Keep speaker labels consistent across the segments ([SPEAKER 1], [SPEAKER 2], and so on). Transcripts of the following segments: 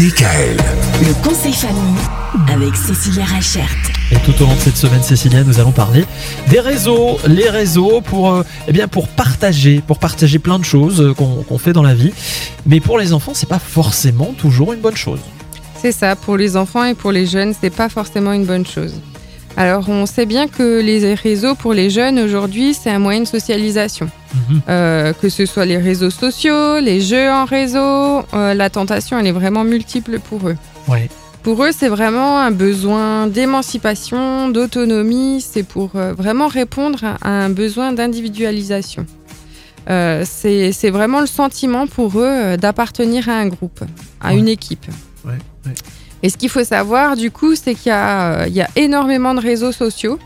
[SPEAKER 1] DKL.
[SPEAKER 2] Le conseil famille avec Cécilia Rachert.
[SPEAKER 3] Et tout au long de cette semaine, Cécilia, nous allons parler des réseaux, les réseaux pour, euh, eh bien, pour partager, pour partager plein de choses euh, qu'on qu'on fait dans la vie. Mais pour les enfants, c'est pas forcément toujours une bonne chose.
[SPEAKER 4] C'est ça, pour les enfants et pour les jeunes, c'est pas forcément une bonne chose. Alors, on sait bien que les réseaux pour les jeunes aujourd'hui, c'est un moyen de socialisation.
[SPEAKER 3] Mhm.
[SPEAKER 4] Euh, que ce soit les réseaux sociaux, les jeux en réseau, euh, la tentation, elle est vraiment multiple pour eux.
[SPEAKER 3] Ouais.
[SPEAKER 4] Pour eux, c'est vraiment un besoin d'émancipation, d'autonomie, c'est pour euh, vraiment répondre à un besoin d'individualisation. C'est vraiment le sentiment pour eux d'appartenir à un groupe, à
[SPEAKER 3] Ouais.
[SPEAKER 4] une équipe.
[SPEAKER 3] Ouais.
[SPEAKER 4] Et ce qu'il faut savoir, du coup, c'est qu'il y, a, euh, il y a énormément de réseaux sociaux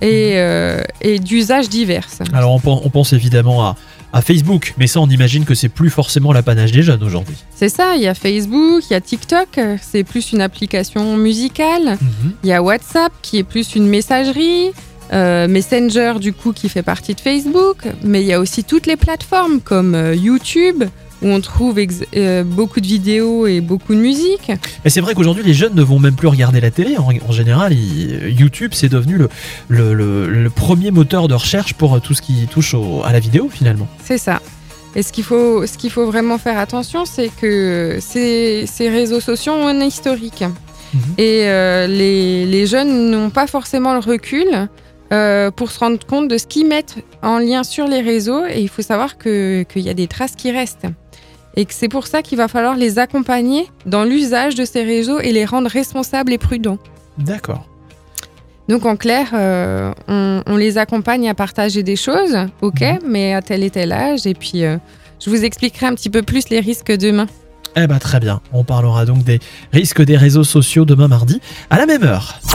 [SPEAKER 4] et, euh, et d'usages divers.
[SPEAKER 3] Alors on, pen- on pense évidemment à, à Facebook, mais ça on imagine que c'est plus forcément l'apanage des jeunes aujourd'hui.
[SPEAKER 4] C'est ça, il y a Facebook, il y a TikTok, euh, c'est plus une application musicale.
[SPEAKER 3] Mhm.
[SPEAKER 4] Il y a WhatsApp qui est plus une messagerie. euh, Messenger, du coup, qui fait partie de Facebook. Mais il y a aussi toutes les plateformes comme euh, YouTube, où on trouve euh, beaucoup de vidéos et beaucoup de musique.
[SPEAKER 3] Mais c'est vrai qu'aujourd'hui les jeunes ne vont même plus regarder la télé. En, en général, ils- YouTube c'est devenu le, le, le- le premier moteur de recherche pour euh, tout ce qui touche au- à la vidéo finalement.
[SPEAKER 4] C'est ça. Et ce qu'il faut, ce qu'il faut vraiment faire attention, c'est que ces, ces réseaux sociaux ont un historique.
[SPEAKER 3] Mhm.
[SPEAKER 4] Et euh, les, les jeunes n'ont pas forcément le recul euh, pour se rendre compte de ce qu'ils mettent en lien sur les réseaux. Et il faut savoir que- qu'il y a des traces qui restent. Et que c'est pour ça qu'il va falloir les accompagner dans l'usage de ces réseaux et les rendre responsables et prudents.
[SPEAKER 3] D'accord.
[SPEAKER 4] Donc en clair, euh, on, on les accompagne à partager des choses, ok,
[SPEAKER 3] Mhm.
[SPEAKER 4] mais à tel et tel âge. Et puis, euh, je vous expliquerai un petit peu plus les risques demain.
[SPEAKER 3] Eh ben très bien. On parlera donc des risques des réseaux sociaux demain mardi à la même heure.